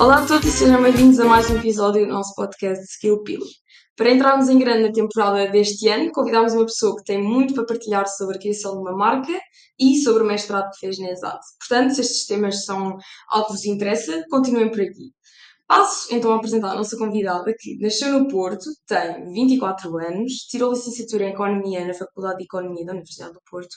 Olá a todos e sejam bem-vindos a mais um episódio do nosso podcast Skill Pill. Para entrarmos em grande na temporada deste ano, convidámos uma pessoa que tem muito para partilhar sobre a criação de uma marca e sobre o mestrado que fez na ESAD. Portanto, se estes temas são algo que vos interessa, continuem por aqui. Passo então a apresentar a nossa convidada, que nasceu no Porto, tem 24 anos, tirou licenciatura em Economia na Faculdade de Economia da Universidade do Porto,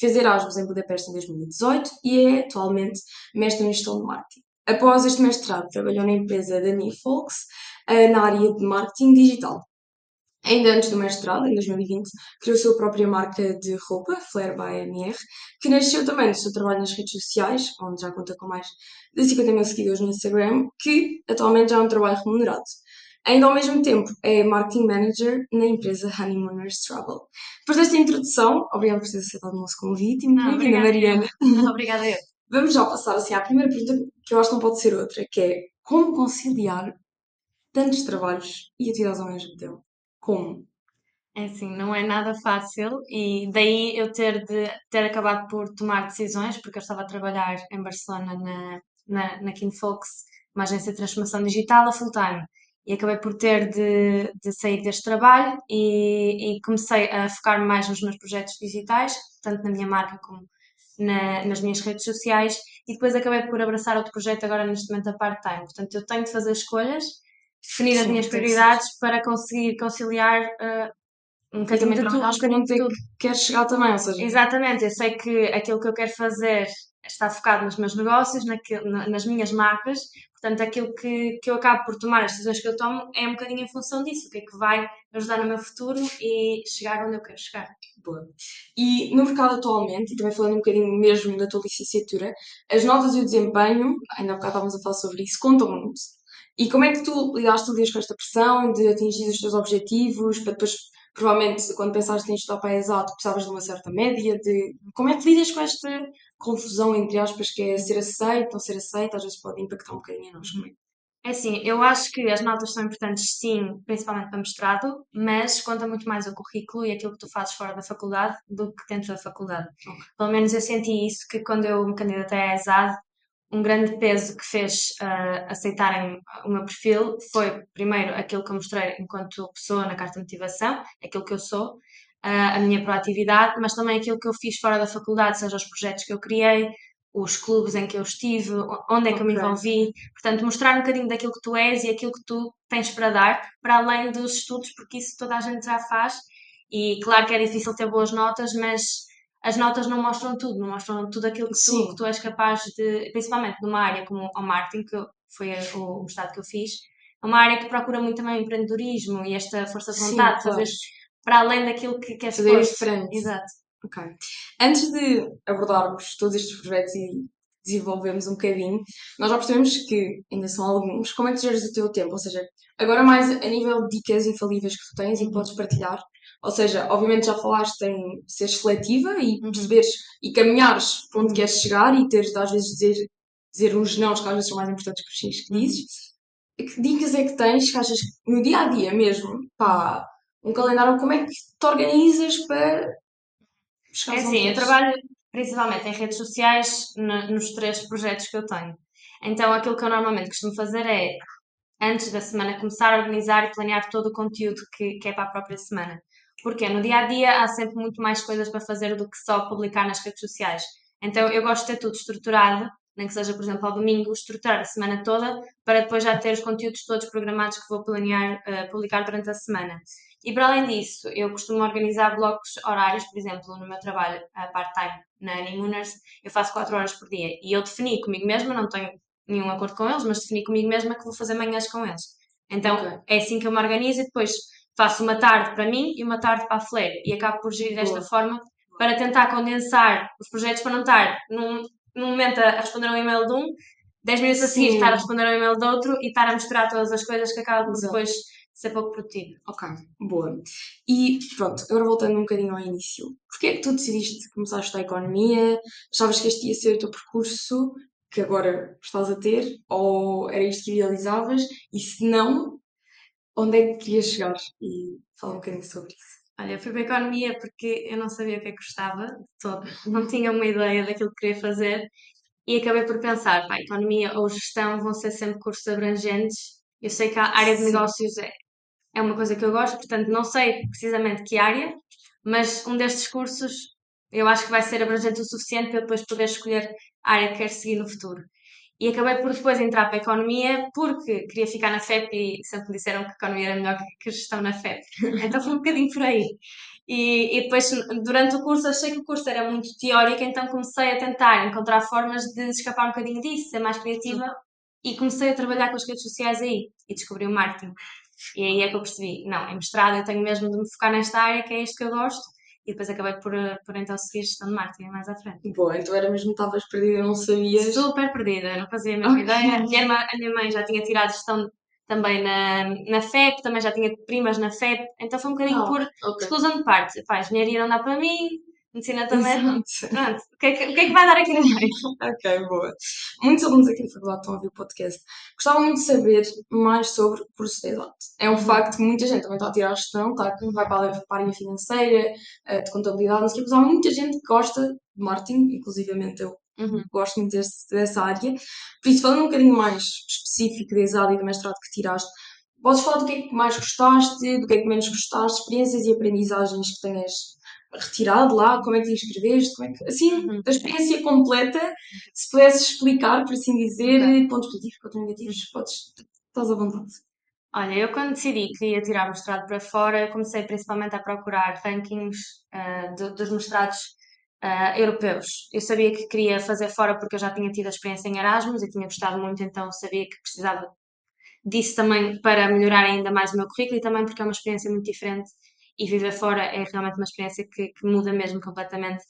fez Erasmus em Budapeste em 2018 e é atualmente mestre em Gestão de Marketing. Após este mestrado, trabalhou na empresa da Nifolks, eh, na área de marketing digital. Ainda antes do mestrado, em 2020, criou a sua própria marca de roupa, Flair by MR, que nasceu também do seu trabalho nas redes sociais, onde já conta com mais de 50 mil seguidores no Instagram, que atualmente já é um trabalho remunerado. Ainda ao mesmo tempo é Marketing Manager na empresa Honeymooners Travel. Depois desta introdução, obrigada por ter aceitado o nosso convite e muito bem-vinda, Mariana. Obrigada eu. Vamos já passar assim à primeira pergunta, que eu acho que não pode ser outra, que é como conciliar tantos trabalhos e atividades ao mesmo tempo? Como? É assim, não é nada fácil e daí eu ter de ter acabado por tomar decisões, porque eu estava a trabalhar em Barcelona na, na, na Kinfolks, uma agência de transformação digital a full time. E acabei por ter de, de sair deste trabalho e, e comecei a focar mais nos meus projetos digitais, tanto na minha marca como na, nas minhas redes sociais, e depois acabei por abraçar outro projeto agora neste momento a part-time. Portanto, eu tenho de fazer escolhas definir Sim, as minhas prioridades para conseguir conciliar uh, um tudo. Acho que não que queres chegar também, ou seja... Exatamente, eu sei que aquilo que eu quero fazer está focado nos meus negócios, naquilo, nas minhas marcas, portanto aquilo que, que eu acabo por tomar, as decisões que eu tomo, é um bocadinho em função disso, o que é que vai ajudar no meu futuro e chegar onde eu quero chegar. Boa. E no mercado atualmente, e também falando um bocadinho mesmo da tua licenciatura, as notas e o desempenho, ainda há bocado estávamos a falar sobre isso, contam muito. E como é que tu lidaste lidas com esta pressão de atingir os teus objetivos, para depois, provavelmente, quando pensaste em estudar para a exato, precisavas de uma certa média, de como é que lidas com esta confusão, entre aspas, que é ser aceito, não ser aceito, às vezes pode impactar um bocadinho a nós, como é? É assim, eu acho que as notas são importantes sim, principalmente para mestrado, mas conta muito mais o currículo e aquilo que tu fazes fora da faculdade do que dentro da faculdade. Okay. Pelo menos eu senti isso que quando eu me candidatei à ESAD, um grande peso que fez uh, aceitarem o meu perfil foi, primeiro, aquilo que eu mostrei enquanto pessoa na carta de motivação, aquilo que eu sou, a minha proatividade, mas também aquilo que eu fiz fora da faculdade, seja os projetos que eu criei, os clubes em que eu estive, onde é que okay. eu me envolvi. Portanto, mostrar um bocadinho daquilo que tu és e aquilo que tu tens para dar, para além dos estudos, porque isso toda a gente já faz. E claro que é difícil ter boas notas, mas as notas não mostram tudo, não mostram tudo aquilo que tu, que tu és capaz de, principalmente numa área como o marketing, que foi o mestrado que eu fiz, é uma área que procura muito também o empreendedorismo e esta força de vontade, Sim, fazer para além daquilo que queres fazer diferente. Exato. Ok. Antes de abordarmos todos estes projetos e desenvolvermos um bocadinho, nós já percebemos que ainda são alguns. Como é que tu geres o teu tempo? Ou seja, agora mais a nível de dicas infalíveis que tu tens e que podes partilhar, ou seja, obviamente já falaste em ser seletiva e uhum. perceberes e caminhares para onde queres chegar e teres de às vezes dizer, dizer uns não que às vezes são mais importantes que os sim que dizes. Uhum. Que dicas é que tens que achas que no dia a dia mesmo, pá, um calendário, como é que te organizas para chegar É assim, eu trabalho principalmente em redes sociais no, nos três projetos que eu tenho. Então aquilo que eu normalmente costumo fazer é antes da semana começar a organizar e planear todo o conteúdo que, que é para a própria semana. Porque no dia a dia há sempre muito mais coisas para fazer do que só publicar nas redes sociais. Então eu gosto de ter tudo estruturado, nem que seja, por exemplo, ao domingo, estruturar a semana toda para depois já ter os conteúdos todos programados que vou planear uh, publicar durante a semana. E para além disso, eu costumo organizar blocos horários, por exemplo, no meu trabalho uh, part-time na Animuners, eu faço 4 horas por dia e eu defini comigo mesma, não tenho nenhum acordo com eles, mas defini comigo mesma que vou fazer manhãs com eles. Então okay. é assim que eu me organizo e depois faço uma tarde para mim e uma tarde para a Flair e acabo por gerir desta Boa. forma para tentar condensar os projetos para não estar num, num momento a responder um e-mail de um, 10 minutos a seguir estar a responder um e-mail de outro e estar a misturar todas as coisas que acabam por depois ser pouco produtivo. Ok, boa. E pronto, agora voltando um bocadinho ao início. Porquê é que tu decidiste começar a estudar Economia? Achavas que este ia ser o teu percurso que agora estás a ter? Ou era isto que idealizavas? E se não, onde é que querias chegar? E fala um bocadinho sobre isso. Olha, eu fui para a economia porque eu não sabia o que é que gostava de todo, não tinha uma ideia daquilo que queria fazer e acabei por pensar, pá, economia ou gestão vão ser sempre cursos abrangentes. Eu sei que a área de negócios é, é uma coisa que eu gosto, portanto não sei precisamente que área, mas um destes cursos eu acho que vai ser abrangente o suficiente para eu depois poder escolher a área que quero seguir no futuro. E acabei por depois entrar para a economia porque queria ficar na FEP e sempre me disseram que a economia era melhor que gestão na FEP. Então foi um bocadinho por aí. E, e, depois, durante o curso, achei que o curso era muito teórico, então comecei a tentar encontrar formas de escapar um bocadinho disso, ser mais criativa, e comecei a trabalhar com as redes sociais aí, e descobri o marketing. E aí é que eu percebi, não, em mestrado eu tenho mesmo de me focar nesta área, que é isto que eu gosto, e depois acabei por, por então seguir gestão de marketing mais à frente. Boa, então era mesmo estavas perdida, não sabias? Super perdida, não fazia a mesma ideia. A minha, a minha mãe já tinha tirado gestão também na, na FEP, também já tinha primas na FEP, então foi um bocadinho oh, por okay. exclusão de partes. Pá, engenharia não dá para mim, medicina também. Pronto, o que, é que, o que, é que vai dar aqui no meio? ok, boa. Muitos alunos aqui da faculdade estão a ouvir o podcast. Gostava muito de saber mais sobre o curso de exato. É um uhum. facto que muita gente também está a tirar a gestão, tá, que vai para a, área financeira, eh, de contabilidade, não sei, mas há muita gente que gosta de marketing, inclusivamente eu Uhum. Gosto muito desse, dessa área. Por isso, falando um bocadinho mais específico da ESAD e do mestrado que tiraste, podes falar do que é que mais gostaste, do que é que menos gostaste, experiências e aprendizagens que tenhas retirado lá, como é que te inscreveste, como é que, assim, uhum. a experiência completa, se pudesses explicar, por assim dizer, uhum. pontos positivos, pontos negativos, podes, estás à vontade. Olha, eu quando decidi que ia tirar o mestrado para fora, comecei principalmente a procurar rankings uh, de, dos mestrados uh, europeus. Eu sabia que queria fazer fora porque eu já tinha tido a experiência em Erasmus e tinha gostado muito, então sabia que precisava disso também para melhorar ainda mais o meu currículo e também porque é uma experiência muito diferente e viver fora é realmente uma experiência que, que muda mesmo completamente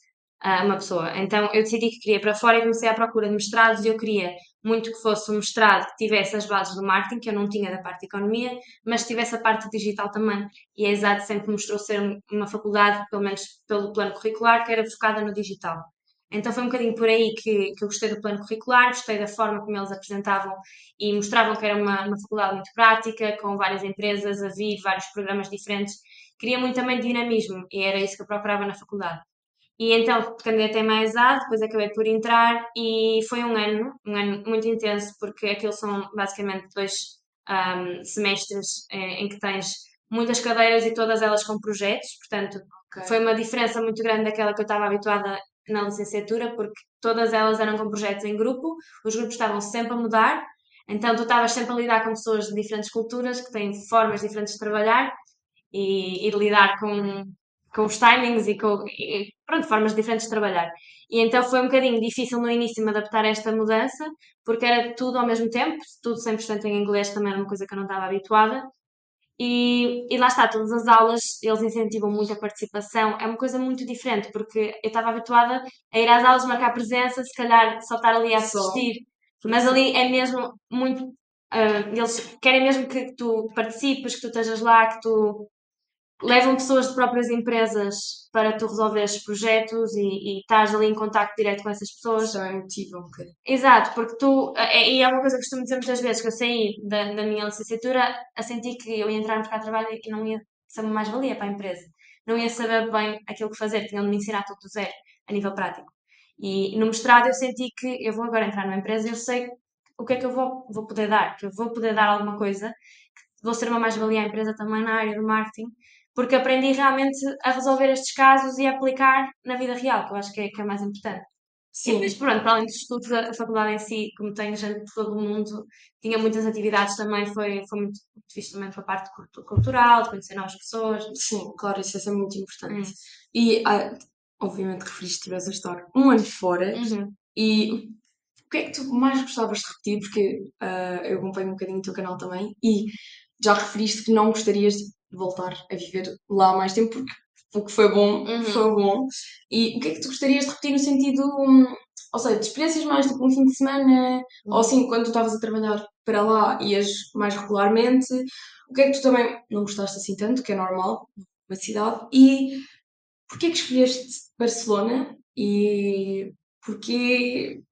uh, uma pessoa. Então eu decidi que queria para fora e comecei à procura de mestrados e eu queria muito que fosse um mestrado que tivesse as bases do marketing, que eu não tinha da parte de economia, mas tivesse a parte digital também. E a ESAD sempre mostrou ser uma faculdade, pelo menos pelo plano curricular, que era focada no digital. Então foi um bocadinho por aí que, que eu gostei do plano curricular, gostei da forma como eles apresentavam e mostravam que era uma, uma faculdade muito prática, com várias empresas a vir, vários programas diferentes. Queria muito também dinamismo e era isso que eu procurava na faculdade. E então candidatei mais a, depois acabei por entrar e foi um ano, um ano muito intenso, porque aquilo são basicamente dois um, semestres em, eh, em, que tens muitas cadeiras e todas elas com projetos, portanto okay. foi uma diferença muito grande daquela que eu estava habituada na licenciatura, porque todas elas eram com projetos em grupo, os grupos estavam sempre a mudar, então tu estavas sempre a lidar com pessoas de diferentes culturas, que têm formas diferentes de trabalhar e, e de lidar com com os timings e com e, pronto, formas diferentes de trabalhar. E então foi um bocadinho difícil no início me adaptar a esta mudança, porque era tudo ao mesmo tempo, tudo 100% em inglês também era uma coisa que eu não estava habituada. E, e lá está, todas as aulas, eles incentivam muito a participação, é uma coisa muito diferente, porque eu estava habituada a ir às aulas, marcar presença, se calhar só estar ali a assistir, mas ali é mesmo muito. Uh, eles querem mesmo que tu participes, que tu estejas lá, que tu levam pessoas de próprias empresas para tu resolveres projetos e, e estás ali em contato direto com essas pessoas. Isso é motivo, ok. Exato, porque tu, é, e é uma coisa que costumo dizer muitas vezes, que eu saí da, da minha licenciatura a sentir que eu ia entrar no mercado de trabalho e não ia ser uma mais-valia para a empresa. Não ia saber bem aquilo que fazer, tinham de me ensinar tudo do zero, a nível prático. E no mestrado eu senti que eu vou agora entrar numa empresa e eu sei o que é que eu vou, vou poder dar, que eu vou poder dar alguma coisa, que vou ser uma mais-valia à empresa também na área do marketing, porque aprendi realmente a resolver estes casos e a aplicar na vida real, que eu acho que é, que é mais importante. Sim. E depois, pronto, para além dos estudos, a faculdade em si, como tem gente de todo o mundo, tinha muitas atividades também, foi, foi muito, fixe também para a parte cultural, de conhecer novas pessoas. Sim, claro, isso é muito importante. Hum. E, ah, obviamente, referiste que tivesse a estar um ano fora, uhum. e o que é que tu mais gostavas de repetir? Porque uh, eu acompanho um bocadinho o teu canal também, e já referiste que não gostarias de voltar a viver lá mais tempo, porque o que foi bom, uhum. foi bom. E o que é que tu gostarias de repetir no sentido, hum, ou seja, de experiências mais tipo um fim de semana, uhum. ou assim, quando tu estavas a trabalhar para lá, ias mais regularmente, o que é que tu também não gostaste assim tanto, que é normal, uma cidade, e porquê é que escolheste Barcelona e porquê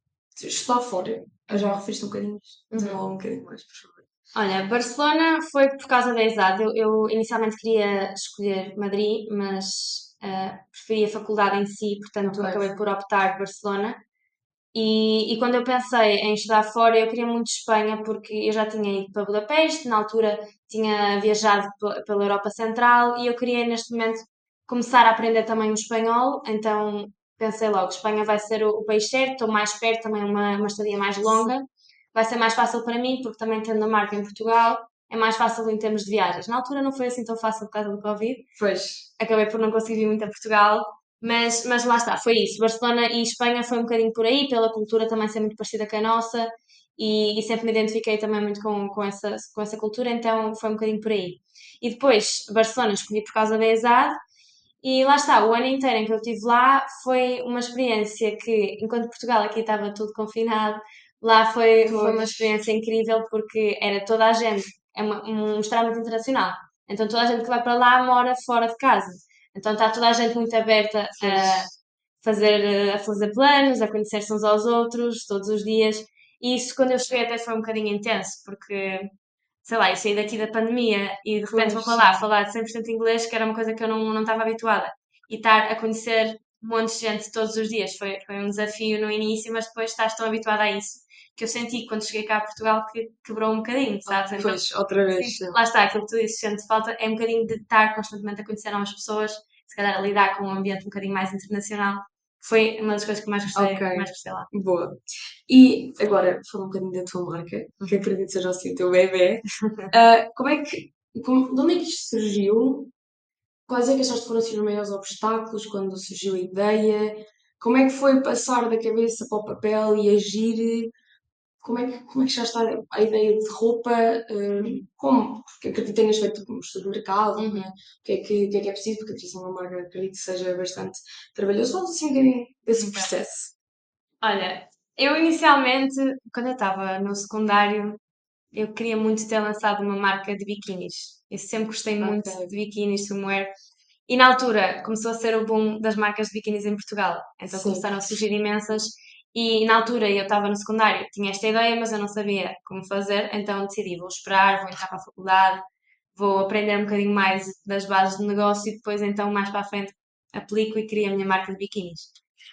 estudar fora? Eu já referiste um bocadinho, uhum. um bocadinho mais, por favor. Olha, Barcelona foi por causa da ESAD. Eu, eu inicialmente queria escolher Madrid, mas uh, preferi a faculdade em si, portanto okay. acabei por optar Barcelona. E, e quando eu pensei em estudar fora, eu queria muito Espanha, porque eu já tinha ido para Budapeste, na altura tinha viajado pela Europa Central e eu queria neste momento começar a aprender também o espanhol, então pensei logo, Espanha vai ser o, o país certo, estou mais perto, também uma, uma estadia mais longa, vai ser mais fácil para mim, porque também tendo a marca em Portugal, é mais fácil em termos de viagens. Na altura não foi assim tão fácil por causa do Covid. Pois. Acabei por não conseguir vir muito a Portugal, mas, mas lá está, foi isso. Barcelona e Espanha foi um bocadinho por aí, pela cultura também ser muito parecida com a nossa, e, e, sempre me identifiquei também muito com, com, essa, com essa cultura, então foi um bocadinho por aí. E depois, Barcelona escolhi por causa da ESAD, e lá está, o ano inteiro em que eu estive lá foi uma experiência que, enquanto Portugal aqui estava tudo confinado, lá foi, foi uma experiência incrível porque era toda a gente, é uma, um mestrado muito internacional, então toda a gente que vai para lá mora fora de casa. Então está toda a gente muito aberta a fazer, a fazer planos, a conhecer-se uns aos outros todos os dias. E isso, quando eu cheguei, até foi um bocadinho intenso, porque, sei lá, eu saí daqui da pandemia e de repente vou para lá falar de 100% inglês, que era uma coisa que eu não, não estava habituada. E estar a conhecer um monte de gente todos os dias foi, foi um desafio no início, mas depois estás tão habituada a isso que eu senti quando cheguei cá a Portugal que quebrou um bocadinho, sabes? Então, pois, outra vez. Sim, lá está, aquilo que tu dizes, sente falta, é um bocadinho de estar constantemente a conhecer novas pessoas, se calhar a lidar com um ambiente um bocadinho mais internacional. Foi uma das coisas que mais gostei, okay. mais gostei lá. Boa. E agora, falando um bocadinho da tua marca, que acredito seja assim o teu bebê, uh, como é que, como, de onde é que isto surgiu? Quais é que achaste que foram assim, os maiores obstáculos quando surgiu a ideia? Como é que foi passar da cabeça para o papel e agir? Como é que, como é que já está a ideia de roupa? Uh, como? Porque acredito que tenhas feito um estudo de mercado, uhum. né? o, que é que, o que é que é preciso, porque a criação de uma marca acredito que seja bastante trabalhoso. Fala assim um bocadinho desse processo. Olha, eu inicialmente, quando eu estava no secundário, eu queria muito ter lançado uma marca de biquínis. Eu sempre gostei okay. muito de biquínis, swimwear. E na altura começou a ser o boom das marcas de biquínis em Portugal. Então Sim. começaram a surgir imensas e na altura eu estava no secundário, tinha esta ideia, mas eu não sabia como fazer, então decidi, vou esperar, vou entrar para a faculdade, vou aprender um bocadinho mais das bases do negócio e depois então mais para a frente aplico e crio a minha marca de biquínis.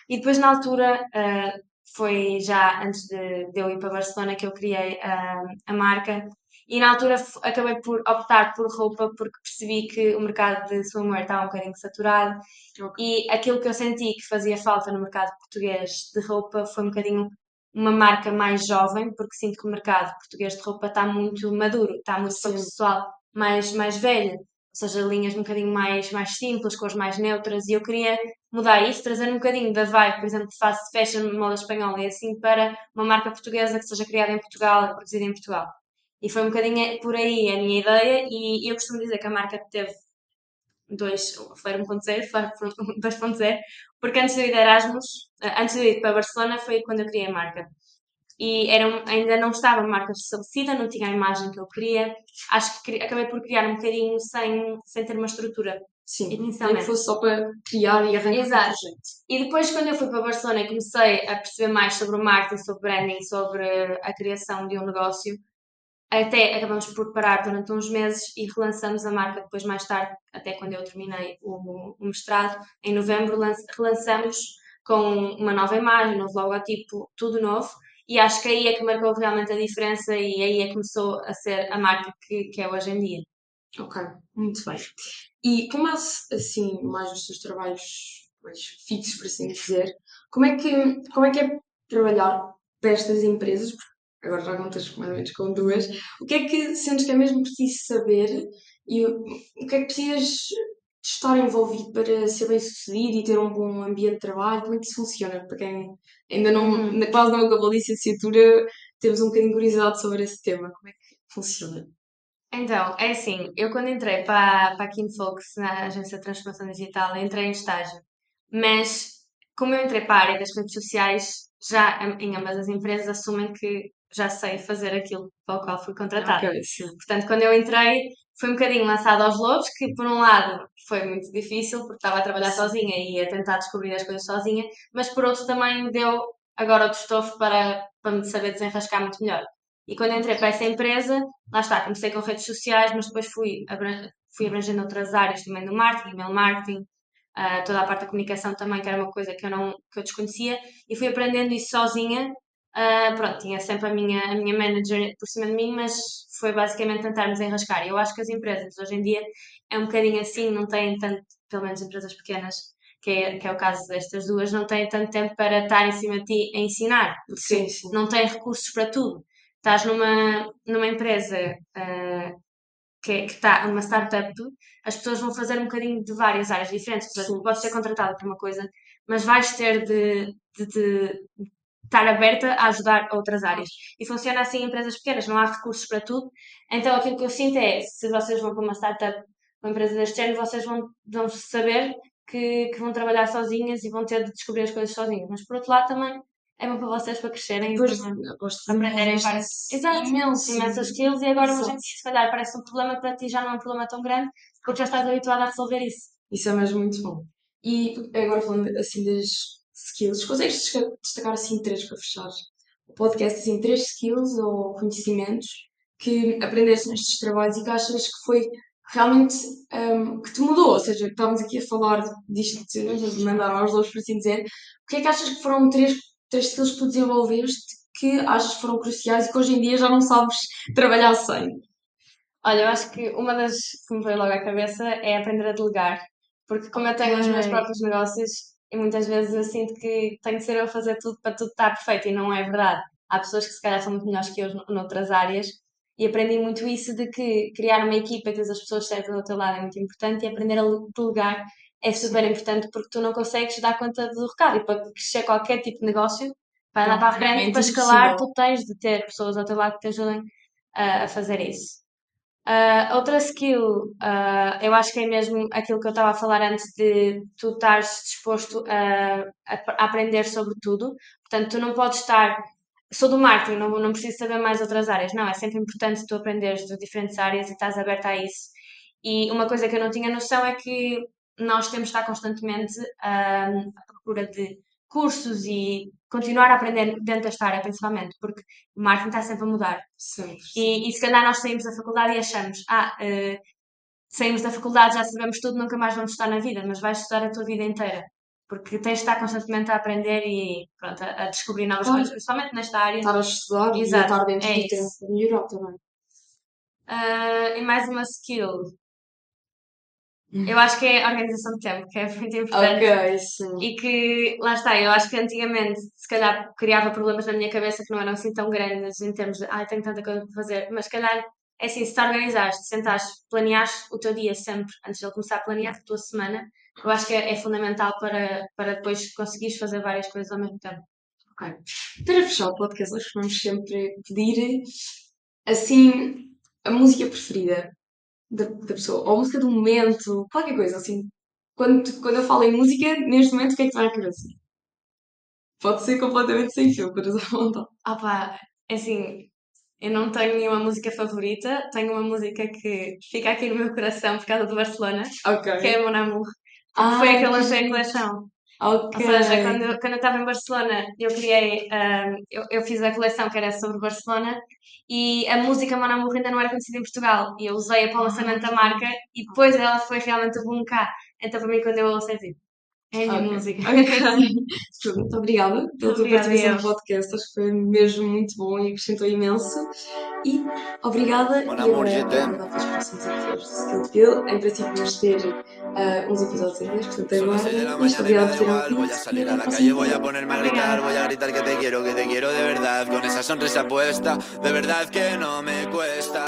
E depois na altura, uh, foi já antes de, eu ir para Barcelona que eu criei uh, a marca e na altura acabei por optar por roupa porque percebi que o mercado de swimwear estava um bocadinho saturado okay. e aquilo que eu senti que fazia falta no mercado português de roupa foi um bocadinho uma marca mais jovem, porque sinto que o mercado português de roupa está muito maduro, está muito para o pessoal mais, mais velho, ou seja, linhas um bocadinho mais, mais simples, cores mais neutras, e eu queria mudar isso, trazer um bocadinho da vibe, por exemplo, de fast fashion, moda espanhola e assim, para uma marca portuguesa que seja criada em Portugal, produzida em Portugal. E foi um bocadinho por aí a minha ideia, e eu costumo dizer que a marca teve dois, foi 1.0, foi 2.0, porque antes de eu ir de Erasmus, eh, antes de eu ir para Barcelona, foi quando eu criei a marca. E era um, ainda não estava a marca estabelecida, não tinha a imagem que eu queria. Acho que acabei por criar um bocadinho sem, sem ter uma estrutura. Sim. Nem fosse só para criar e arrancar Exato. E depois, quando eu fui para Barcelona e comecei a perceber mais sobre o marketing, sobre branding, sobre a criação de um negócio, até acabamos por parar durante uns meses e relançamos a marca depois mais tarde, até quando eu terminei o, o mestrado, em novembro relançamos com uma nova imagem, um novo logotipo, tudo novo, e acho que aí é que marcou realmente a diferença e aí é que começou a ser a marca que, que é hoje em dia. Ok, muito bem. E como assim mais os seus trabalhos mais fixos, por assim dizer, como é que, como é, que é trabalhar para estas empresas? Porque agora já contas mais ou menos com duas, o que é que sentes que é mesmo preciso saber e o, que é que precisas de estar envolvido para ser bem sucedido e ter um bom ambiente de trabalho? Como é que isso funciona? Para quem ainda não, uhum. quase não acabou a licenciatura, temos um bocadinho de curiosidade sobre esse tema. Como é que funciona? Então, é assim, eu quando entrei para, para a Kinfolks, na Agência de Transformação Digital, entrei em estágio. Mas, como eu entrei para a área das redes sociais, já em ambas as empresas assumem que já sei fazer aquilo para o qual fui contratada. Okay, Portanto, quando eu entrei, foi um bocadinho lançado aos lobos, que por um lado foi muito difícil, porque estava a trabalhar sozinha e a tentar descobrir as coisas sozinha, mas por outro também me deu agora o estofo para, para me saber desenrascar muito melhor. E quando entrei para essa empresa, lá está, comecei com redes sociais, mas depois fui, abran fui abrangendo outras áreas também do marketing, email marketing, uh, toda a parte da comunicação também, que era uma coisa que eu, não, que eu desconhecia, e fui aprendendo isso sozinha. Uh, pronto, tinha sempre a minha, a minha manager por cima de mim, mas foi basicamente tentar nos enrascar. Eu acho que as empresas hoje em dia é um bocadinho assim, não têm tanto, pelo menos empresas pequenas, que é, que é o caso destas duas, não têm tanto tempo para estar em cima de ti a ensinar, sim, sim. não têm recursos para tudo. Estás numa, numa empresa uh, que, é, que está numa startup, as pessoas vão fazer um bocadinho de várias áreas diferentes. Portanto, podes ser contratada por uma coisa, mas vais ter de, de, de estar aberta a ajudar outras áreas. E funciona assim em empresas pequenas, não há recursos para tudo. Então aquilo que eu sinto é, se vocês vão para uma startup, uma empresa deste género, vocês vão, vão saber que, que, vão trabalhar sozinhas e vão ter de descobrir as coisas sozinhas. Mas por outro lado também é bom para vocês para crescerem pois, e aprenderem várias Exato, imensas skills e agora Exato. gente, se calhar parece um problema para ti já não é um problema tão grande porque já estás habituado a resolver isso. Isso é mesmo muito bom. E agora falando assim das skills, consegues destacar assim três para fechar? O podcast, assim, três skills ou conhecimentos que aprendeste nestes trabalhos e que achas que foi realmente um, que te mudou, ou seja, estávamos aqui a falar disto de mandar aos lobos, por assim dizer, o que é que achas que foram três, três skills que tu desenvolveste que achas que foram cruciais e que hoje em dia já não sabes trabalhar sem? Olha, eu acho que uma das que me veio logo à cabeça é aprender a delegar, porque como eu tenho os meus próprios negócios e muitas vezes eu sinto que tenho que ser eu a fazer tudo para tudo estar perfeito e não é verdade. Há pessoas que se calhar são muito melhores que eu noutras áreas e aprendi muito isso de que criar uma equipa e ter as pessoas certas do teu lado é muito importante e aprender a delegar é super importante porque tu não consegues dar conta do recado e para crescer qualquer tipo de negócio, para andar para a frente, para escalar, tu tens de ter pessoas ao teu lado que te ajudem a fazer isso. Uh, outra skill, uh, eu acho que é mesmo aquilo que eu estava a falar antes de tu estares disposto a, a, aprender sobre tudo. Portanto, tu não podes estar sou do marketing, não, não preciso saber mais outras áreas. Não, é sempre importante tu aprenderes de diferentes áreas e estás aberta a isso. E uma coisa que eu não tinha noção é que nós temos de estar constantemente um, à procura de cursos e continuar a aprender dentro desta área, principalmente, porque o marketing está sempre a mudar. Sim. E, e se calhar nós saímos da faculdade e achamos, ah, uh, saímos da faculdade, já sabemos tudo, nunca mais vamos estar na vida, mas vais estudar a tua vida inteira porque tens de estar constantemente a aprender e pronto, a, a descobrir novas coisas, principalmente nesta área. Estar a estudar Exato, e estar dentro é do tempo melhorar também. Uh, e mais uma skill. Hum. Eu acho que é a organização de tempo, que é muito importante. Ok, sim. E que, lá está, eu acho que antigamente, se calhar, criava problemas na minha cabeça que não eram assim tão grandes em termos de, ai, tenho tanta coisa para fazer, mas se calhar é assim, se te organizares, te sentares, planeares o teu dia sempre, antes de ele começar a planear a tua semana, eu acho que é, é, fundamental para, para depois conseguires fazer várias coisas ao mesmo tempo. Ok. Para fechar o podcast, nós vamos sempre pedir, assim, a música preferida da, da pessoa, ou música do momento, qualquer coisa, assim. Quando, quando eu falo em música, neste momento, o que é que vai à cabeça? Pode ser completamente sem filtros, à vontade. Ah pá, é assim, eu não tenho nenhuma música favorita, tenho uma música que fica aqui no meu coração por causa do Barcelona, okay. que é Mon Amour. Ah, foi aquela que... coleção. Okay. Ou seja, quando, quando eu estava em Barcelona, eu criei, um, eu, eu fiz a coleção que era sobre Barcelona e a música Mon Amour ainda não era conhecida em Portugal e eu usei-a para o lançamento da marca e depois ela foi realmente o boom cá. Então para mim quando eu ouço é tipo, é a minha música. Okay. muito obrigada pela tua participação no podcast. Acho que foi mesmo muito bom e acrescentou imenso. E obrigada e agora para os próximos episódios do Skill Em princípio vamos ter uh, uns episódios em inglês, portanto agora. Muito obrigada por terem ouvido. Voy a salir a la calle, voy a ponerme a gritar, voy a gritar que te quiero, que te quiero de verdad, con esa sonrisa puesta, de verdad que no me cuesta.